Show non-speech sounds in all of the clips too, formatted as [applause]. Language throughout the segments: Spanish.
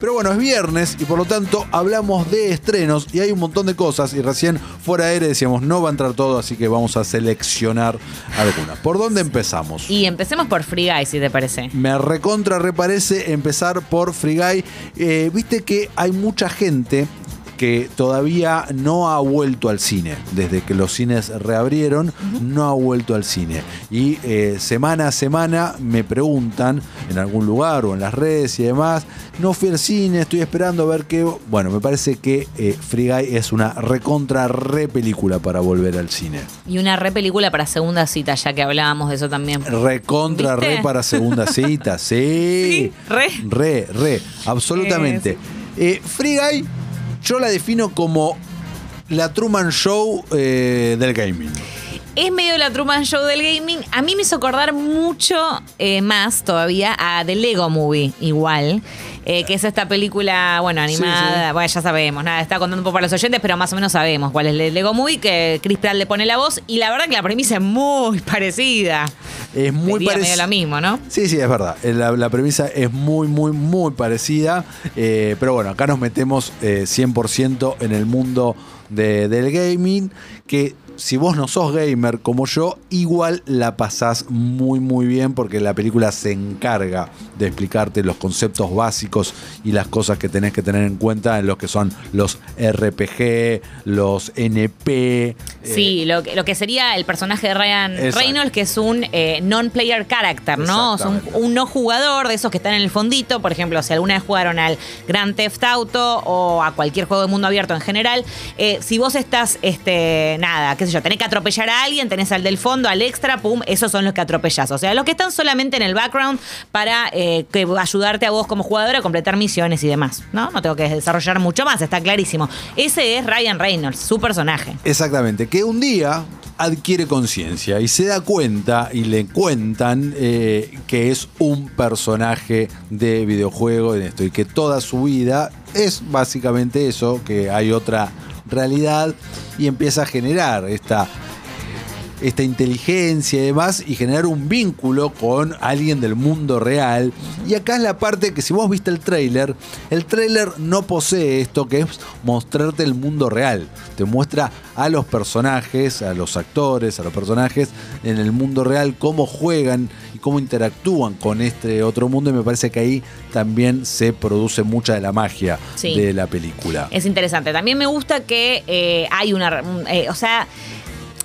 Pero bueno, es viernes y por lo tanto hablamos de estrenos y hay un montón de cosas y recién fuera de aire decíamos no va a entrar todo, así que vamos a seleccionar algunas. ¿Por dónde empezamos? Y empecemos por Free Guy, si te parece. Me recontra reparece empezar por Free Guy. Eh, Viste que hay mucha gente que todavía no ha vuelto al cine. Desde que los cines reabrieron, no ha vuelto al cine. Y eh, semana a semana me preguntan en algún lugar o en las redes y demás, no fui al cine, estoy esperando a ver qué... Bueno, me parece que eh, Free Guy es una recontra re película para volver al cine. Y una re película para segunda cita, ya que hablábamos de eso también. Recontra re para segunda [laughs] cita, sí. Sí, re. Re, re, absolutamente. Eh, Free Guy, yo la defino como la Truman Show eh, del gaming. Es medio la Truman Show del gaming. A mí me hizo acordar mucho eh, más todavía a The Lego Movie, igual. Eh, que es esta película, bueno, animada. sí. Bueno, ya sabemos, nada, está contando un poco para los oyentes, pero más o menos sabemos cuál es el Lego Movie, que Chris Pratt le pone la voz. Y la verdad que la premisa es muy [laughs] parecida. Es muy parecida. lo mismo, ¿no? Sí, sí, es verdad. Eh, La, la premisa es muy, muy, muy parecida. eh, pero bueno, acá nos metemos eh, 100% en el mundo de- del gaming. Que si vos no sos gamer como yo, igual la pasás muy, muy bien. Porque la película se encarga de explicarte los conceptos básicos y las cosas que tenés que tener en cuenta en lo que son los RPG, los NP. eh, Sí, lo que, lo que sería el personaje de Ryan Exacto. Reynolds, que es un eh, non-player character, ¿no? O sea, un, un no jugador de esos que están en el fondito. Por ejemplo, si alguna vez jugaron al Grand Theft Auto o a cualquier juego de mundo abierto en general, eh, si vos estás, este, nada, qué sé yo, tenés que atropellar a alguien, tenés al del fondo, al extra, pum, esos son los que atropellás. O sea, los que están solamente en el background para eh, que ayudarte a vos como jugador a completar misiones y demás, ¿no? No tengo que desarrollar mucho más, está clarísimo. Ese es Ryan Reynolds, su personaje. Exactamente, un día adquiere conciencia y se da cuenta y le cuentan eh, que es un personaje de videojuego en esto y que toda su vida es básicamente eso, que hay otra realidad y empieza a generar esta esta inteligencia y demás y generar un vínculo con alguien del mundo real. Y acá es la parte que si vos viste el tráiler, el tráiler no posee esto que es mostrarte el mundo real. Te muestra a los personajes, a los actores, a los personajes en el mundo real, cómo juegan y cómo interactúan con este otro mundo y me parece que ahí también se produce mucha de la magia Sí. de la película. Es interesante. También me gusta que eh, hay una. un- eh, o sea.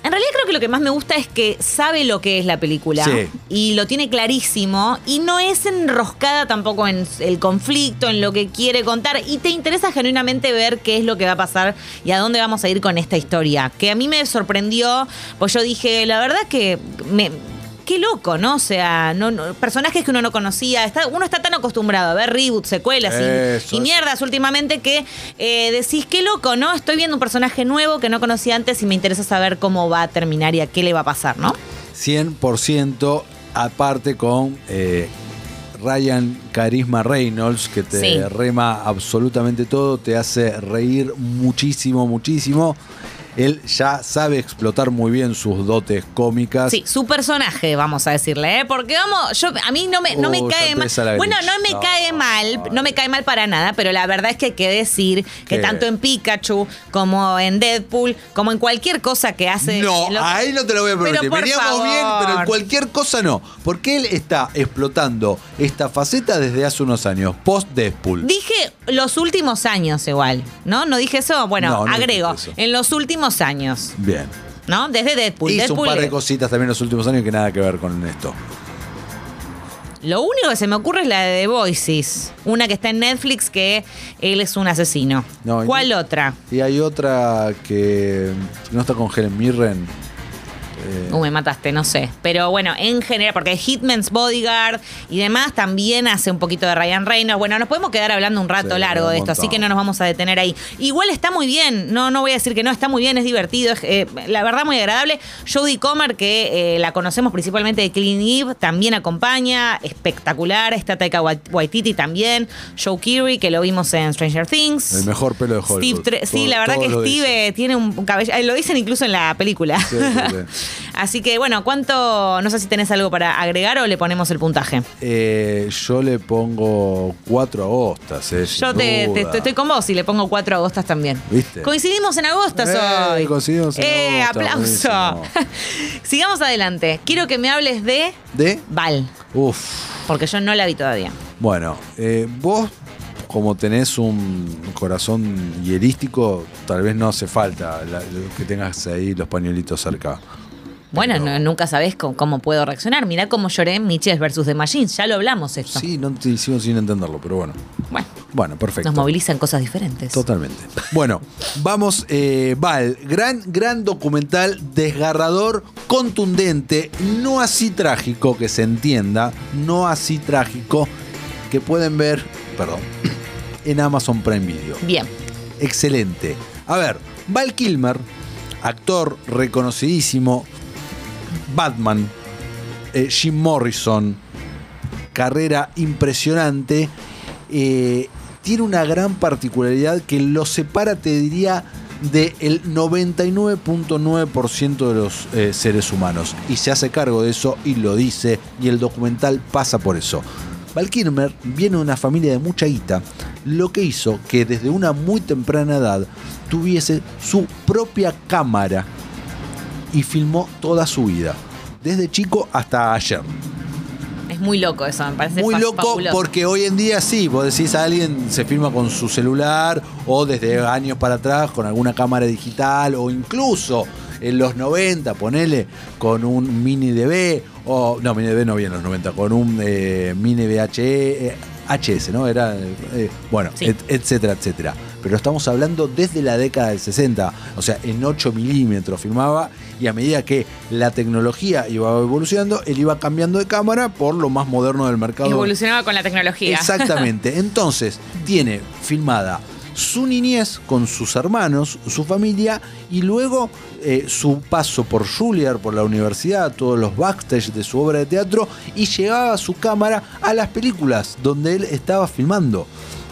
En realidad creo que lo que más me gusta es que sabe lo que es la película Sí. y lo tiene clarísimo y no es enroscada tampoco en el conflicto, en lo que quiere contar y te interesa genuinamente ver qué es lo que va a pasar y a dónde vamos a ir con esta historia. Que a mí me sorprendió, pues yo dije, la verdad que me, Qué loco, ¿no? O sea, no, no- personajes que uno no conocía. Está- uno está tan acostumbrado a ver reboots, secuelas y- mierdas últimamente que eh, decís, qué loco, ¿no? Estoy viendo un personaje nuevo que no conocía antes y me interesa saber cómo va a terminar y a qué le va a pasar, ¿no? 100% aparte con eh, Ryan Carisma Reynolds, que te Sí. rema absolutamente todo, te hace reír muchísimo, muchísimo. Él ya sabe explotar muy bien sus dotes cómicas. Sí, su personaje, vamos a decirle, ¿eh? Porque vamos, yo a mí no me, no me ya cae mal. Bueno, no me No, cae mal, no me cae mal para nada, pero la verdad es que hay que decir que ¿Qué? tanto en Pikachu como en Deadpool, como en cualquier cosa que hace. No, lo- ahí no te lo voy a permitir. Veníamos bien, pero en cualquier cosa no. Porque él está explotando esta faceta desde hace unos años, post Deadpool. Dije los últimos años igual, ¿no? ¿No dije eso? Bueno, No, no agrego, eso. en los últimos años, Bien. ¿no? Desde Deadpool. Hizo Deadpool un par de cositas también en los últimos años que nada que ver con esto. Lo único que se me ocurre es la de The Voices, una que está en Netflix que él es un asesino. No, y- ¿Cuál otra? Y hay otra que no está con Helen Mirren. Eh, Uh, me mataste, no sé. Pero bueno, en general, porque Hitman's Bodyguard y demás también hace un poquito de Ryan Reynolds. Bueno, nos podemos quedar hablando un rato Sí, largo de esto, así que no nos vamos a detener ahí. Igual está muy bien, no, no voy a decir que no, está muy bien, es divertido, es eh, la verdad muy agradable. Jodie Comer, que eh, la conocemos principalmente de Clean Eve, también acompaña, espectacular. Está Taika Wait- Waititi también. Joe Keery, que lo vimos en Stranger Things. El mejor pelo de Hollywood. Steve Tre- sí, la verdad que Steve dice. eh, tiene un cabello. eh, Lo dicen incluso en la película. Sí. [laughs] Así que bueno, ¿cuánto? No sé si tenés algo para agregar o le ponemos el puntaje. Eh, yo le pongo cuatro agostas. Eh, Yo te, te- duda. te- estoy con vos y le pongo cuatro agostas también. ¿Viste? Coincidimos en agostas Eh, hoy. coincidimos en Eh, aplauso. [laughs] Sigamos adelante. Quiero que me hables de ¿De? Val, Uf. porque yo no la vi todavía. Bueno, eh, vos, como tenés un corazón hierístico, tal vez no hace falta la- que tengas ahí los pañuelitos cerca. Bueno, no- nunca sabés cómo, cómo puedo reaccionar. Mirá cómo lloré en Miches versus The Machines. Ya lo hablamos esto. Sí, no te hicimos sin entenderlo, pero bueno. Bueno, Bueno, perfecto. nos movilizan cosas diferentes. Totalmente. Bueno, vamos, eh, Val, gran, gran documental, desgarrador, contundente, no así trágico, que se entienda, no así trágico, que pueden ver, perdón, [clears throat] en Amazon Prime Video. Bien. Excelente. A ver, Val Kilmer, actor reconocidísimo, Batman, eh, Jim Morrison, carrera impresionante, eh, tiene una gran particularidad que lo separa, te diría, del 99.9% de los eh, seres humanos. Y se hace cargo de eso y lo dice, y el documental pasa por eso. Val Kilmer viene de una familia de mucha guita, lo que hizo que desde una muy temprana edad tuviese su propia cámara y filmó toda su vida, desde chico hasta ayer. Es muy loco eso, me parece Muy loco fabuloso. porque hoy en día sí, vos decís a alguien se filma con su celular o desde años para atrás con alguna cámara digital o incluso en los 90, ponele con un mini DV o no, mini DV no había en los 90, con un eh, mini VHE, eh, HS, ¿no? Era, eh, bueno, Sí. et- etcétera, etcétera. Pero estamos hablando desde la década del 60, o sea, en 8 milímetros filmaba y a medida que la tecnología iba evolucionando, él iba cambiando de cámara por lo más moderno del mercado. Evolucionaba con la tecnología. Exactamente. [laughs] Entonces, tiene filmada su niñez con sus hermanos, su familia, y luego eh, su paso por Juilliard, por la universidad, todos los backstage de su obra de teatro, y llegaba su cámara a las películas donde él estaba filmando.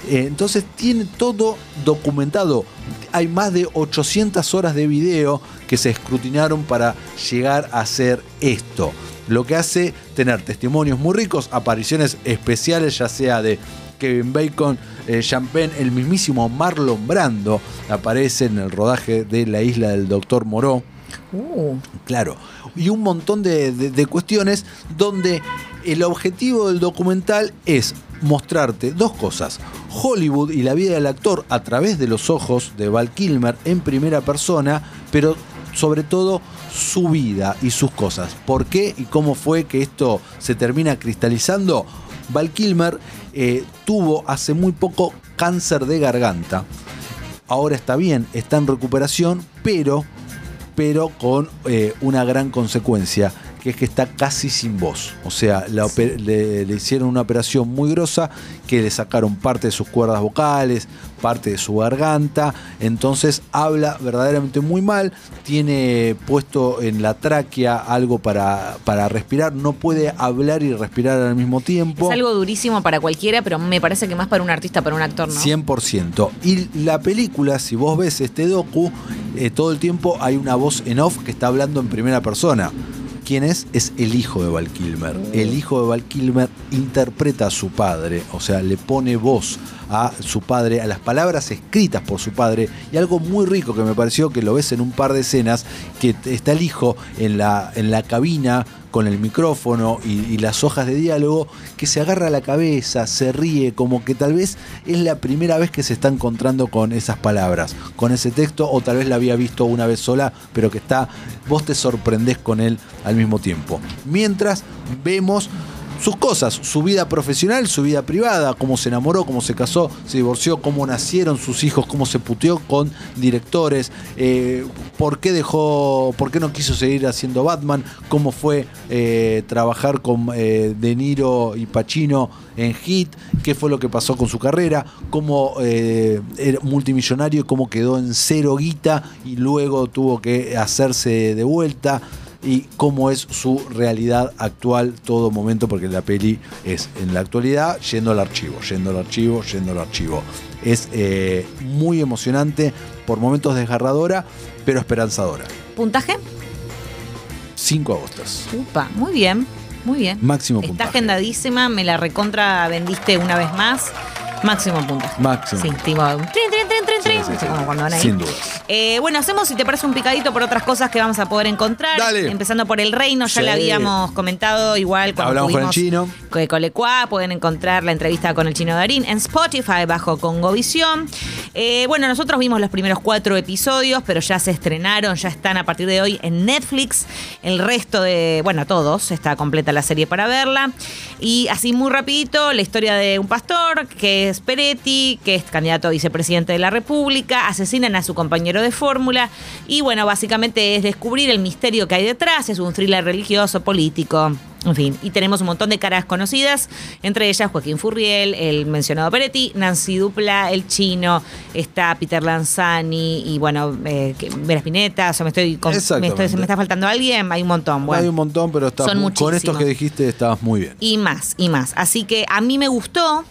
Eh, entonces tiene todo documentado. Hay más de 800 horas de video que se escrutinaron para llegar a hacer esto. Lo que hace tener testimonios muy ricos, apariciones especiales, ya sea de Kevin Bacon, eh, Penn, el mismísimo Marlon Brando aparece en el rodaje de La isla del Doctor Moreau. Uh, Claro, y un montón de, de- de cuestiones donde el objetivo del documental es mostrarte dos cosas. Hollywood y la vida del actor a través de los ojos de Val Kilmer en primera persona, pero sobre todo su vida y sus cosas. ¿Por qué y cómo fue que esto se termina cristalizando? Val Kilmer eh, tuvo hace muy poco cáncer de garganta. Ahora está bien, está en recuperación, pero pero con eh, una gran consecuencia, que es que está casi sin voz. O sea, la ope- le, le hicieron una operación muy grosa que le sacaron parte de sus cuerdas vocales, parte de su garganta, entonces habla verdaderamente muy mal, tiene puesto en la tráquea algo para, para respirar, no puede hablar y respirar al mismo tiempo. es algo durísimo para cualquiera, pero me parece que más para un artista, para un actor, ¿no? 100%. Y la película, si vos ves este docu, eh, todo el tiempo hay una voz en off que está hablando en primera persona. ¿Quién es? Es el hijo de Val Kilmer. El hijo de Val Kilmer interpreta a su padre, o sea, le pone voz a su padre, a las palabras escritas por su padre. Y algo muy rico que me pareció que lo ves en un par de escenas, que está el hijo en la, en la cabina con el micrófono y, las hojas de diálogo, que se agarra la cabeza, se ríe, como que tal vez es la primera vez que se está encontrando con esas palabras, con ese texto, o tal vez la había visto una vez sola, pero que está, vos te sorprendés con él al mismo tiempo. Mientras vemos sus cosas, su vida profesional, su vida privada, cómo se enamoró, cómo se casó, se divorció, cómo nacieron sus hijos, cómo se puteó con directores, eh, por qué dejó, por qué no quiso seguir haciendo Batman, cómo fue eh, trabajar con eh, De Niro y Pacino en Hit, qué fue lo que pasó con su carrera, cómo era multimillonario, cómo quedó en cero guita y luego tuvo que hacerse de vuelta y cómo es su realidad actual todo momento, porque la peli es en la actualidad yendo al archivo, yendo al archivo, yendo al archivo. Es eh, muy emocionante, por momentos desgarradora, pero esperanzadora. ¿Puntaje? 5 agostas. Upa, muy bien, muy bien. Máximo Está puntaje. agendadísima, me la recontra vendiste una vez más. Máximo puntaje. Máximo. Sí, tipo, Sí, sí, como cuando van ahí. Sin dudas. Eh, bueno, hacemos, si te parece, un picadito por otras cosas que vamos a poder encontrar. Dale. Empezando por el reino, ya le habíamos comentado igual cuando Hablamos con el chino. Colecua, pueden encontrar la entrevista con el chino Darín en Spotify bajo Congovisión. Eh, bueno, nosotros vimos los primeros cuatro episodios, pero ya se estrenaron, ya están a partir de hoy en Netflix. El resto de, bueno, todos, está completa la serie para verla. Y así muy rapidito, la historia de un pastor que es Peretti, que es candidato a vicepresidente de la República, asesinan a su compañero de fórmula y bueno, básicamente es descubrir el misterio que hay detrás, es un thriller religioso, político. En fin, y tenemos un montón de caras conocidas, entre ellas Joaquín Furriel, el mencionado Peretti, Nancy Dupla, el chino, está Peter Lanzani y bueno, eh, Vera Spinetta, o sea, me estoy, con- me, estoy- me está faltando alguien, hay un montón. Bueno. Hay un montón, pero está son con estos que dijiste estabas muy bien. Y más, y más. Así que a mí me gustó.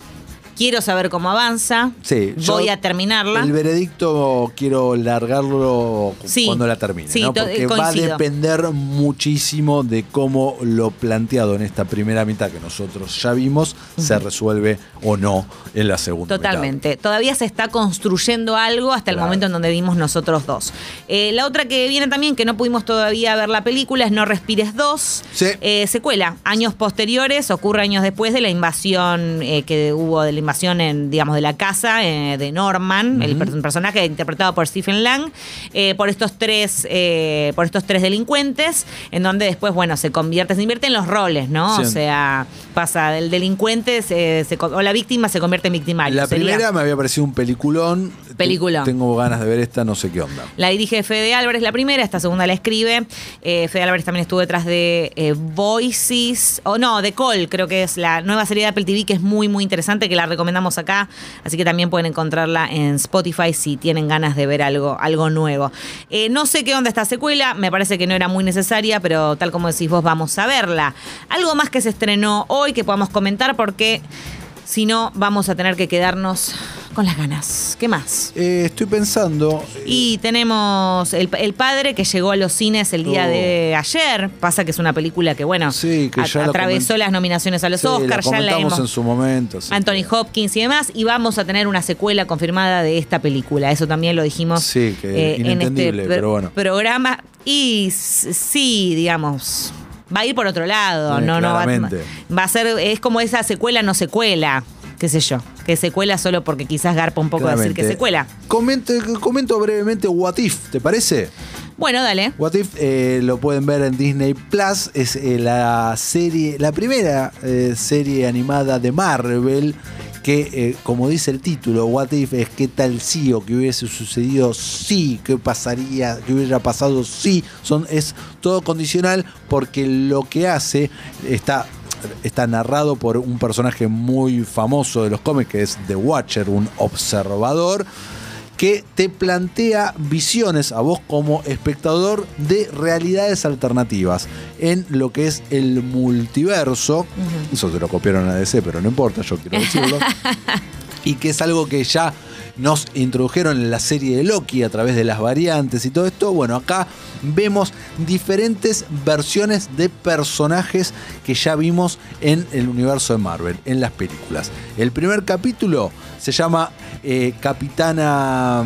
Quiero saber cómo avanza. Sí, Voy a terminarla. El veredicto quiero largarlo Sí, cuando la termine, sí, ¿no? porque va a depender muchísimo de cómo lo planteado en esta primera mitad que nosotros ya vimos se resuelve o no en la segunda mitad. Totalmente. Todavía se está construyendo algo hasta el Claro. momento en donde vimos nosotros dos. Eh, la otra que viene también, que no pudimos todavía ver la película, es No Respires 2. Sí. Eh, secuela, años posteriores, ocurre años después de la invasión eh, que hubo, de la invasión en, digamos, de la casa eh, de Norman, el per- personaje interpretado por Stephen Lang, eh, por estos tres, eh, por estos tres delincuentes, en donde después, bueno, se convierte, se invierten los roles, ¿no? Sí. O sea, pasa del delincuente se- o la víctima se convierte en victimario. La Sería- primera me había parecido un peliculón. Peliculón. Tengo ganas de ver esta, no sé qué onda. La dirige Fede Álvarez, la primera, esta segunda la escribe. Fede Álvarez también estuvo detrás de Voices, o no, de Call, creo que es la nueva serie de Apple TV que es muy, muy interesante, que la recomendamos acá. Así que también pueden encontrarla en Spotify si tienen ganas de ver algo, algo nuevo. Eh, no sé qué onda esta secuela, me parece que no era muy necesaria, pero tal como decís vos, vamos a verla. Algo más que se estrenó hoy que podamos comentar porque si no, vamos a tener que quedarnos con las ganas. ¿Qué más? Eh, estoy pensando. eh, Y tenemos el, el padre que llegó a los cines el día Oh. de ayer. Pasa que es una película que, bueno, Sí, que a- ya la atravesó las nominaciones a los sí, la Oscars, ya la hemos. en su momento. Anthony Hopkins y demás, y vamos a tener una secuela confirmada de esta película. Eso también lo dijimos Sí, que eh, en este pero bueno. programa. Y sí, digamos, va a ir por otro lado. Sí, no, no va, claramente. va a ser, es como esa secuela no secuela, qué sé yo. Que secuela solo porque quizás garpa un poco decir que Claramente. secuela. Comente- comento brevemente What If, ¿te parece? Bueno, dale. What If eh, lo pueden ver en Disney Plus, es eh, la serie, la primera eh, serie animada de Marvel que, eh, como dice el título, What If es qué tal si o qué hubiese sucedido si, qué pasaría, qué hubiera pasado si, son, es todo condicional porque lo que hace está está narrado por un personaje muy famoso de los cómics que es The Watcher, un observador que te plantea visiones a vos como espectador de realidades alternativas en lo que es el multiverso. Eso se lo copiaron a DC, pero no importa, yo quiero decirlo. [laughs] y que es algo que ya nos introdujeron en la serie de Loki a través de las variantes y todo esto. Bueno, acá vemos diferentes versiones de personajes que ya vimos en el universo de Marvel, en las películas. El primer capítulo se llama eh, Capitana...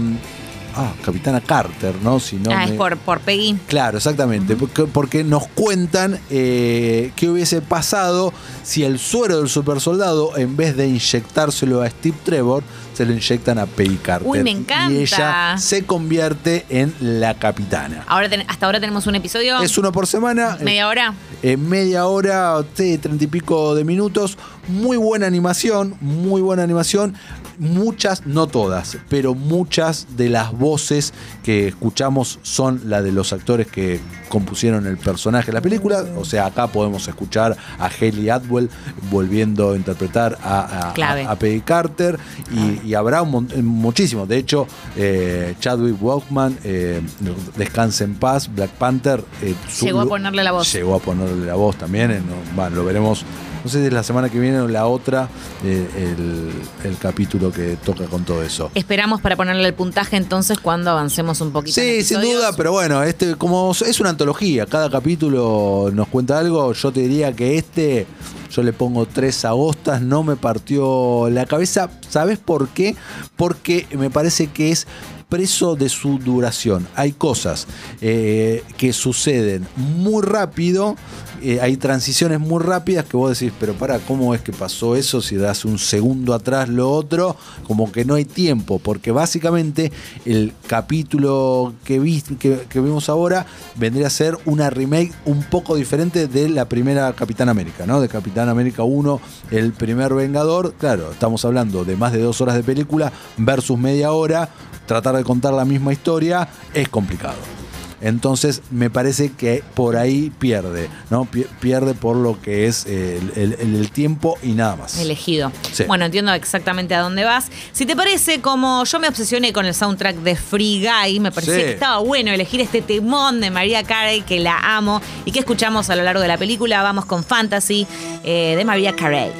Ah, Capitana Carter, ¿no? Si no ah, es por, por Peggy. Claro, exactamente. Porque, porque nos cuentan eh, qué hubiese pasado si el suero del supersoldado, en vez de inyectárselo a Steve Trevor, se lo inyectan a Peggy Carter. Uy, me encanta. Y ella se convierte en la capitana. Ahora ten- hasta ahora tenemos un episodio. Es uno por semana. media hora. En media hora, treinta y pico de minutos. Muy buena animación, muy buena animación. Muchas, no todas, pero muchas de las voces que escuchamos son la de los actores que compusieron el personaje de la película. O sea, acá podemos escuchar a Haley Atwell volviendo a interpretar a, a, Peggy Carter y, y habrá un mon- muchísimo. De hecho, eh, Chadwick Boseman, eh, Descanse en Paz, Black Panther. eh, Llegó a ponerle la voz. Llegó a ponerle la voz también. en- bueno, lo veremos no sé si es la semana que viene o la otra, eh, el, el capítulo que toca con todo eso. Esperamos para ponerle el puntaje entonces cuando avancemos un poquito. Sí, sin duda, pero bueno, este como es una antología, cada capítulo nos cuenta algo, yo te diría que este yo le pongo tres agostas, no me partió la cabeza, ¿sabes por qué? Porque me parece que es preso de su duración. Hay cosas eh, que suceden muy rápido, eh, hay transiciones muy rápidas que vos decís, pero para, ¿cómo es que pasó eso? Si das un segundo atrás lo otro, como que no hay tiempo, porque básicamente el capítulo que, vi- que, que vimos ahora vendría a ser una remake un poco diferente de la primera Capitán América, ¿no? De Capitán América 1, el primer Vengador. Claro, estamos hablando de más de dos horas de película versus media hora. Tratar de contar la misma historia es complicado. Entonces me parece que por ahí pierde, ¿no? Pi- Pierde por lo que es el, el- el tiempo y nada más. Elegido. Sí. Bueno, entiendo exactamente a dónde vas. Si te parece, como yo me obsesioné con el soundtrack de Free Guy, me parecía Sí. que estaba bueno elegir este temón de María Carey, que la amo y que escuchamos a lo largo de la película. Vamos con Fantasy eh, de María Carey.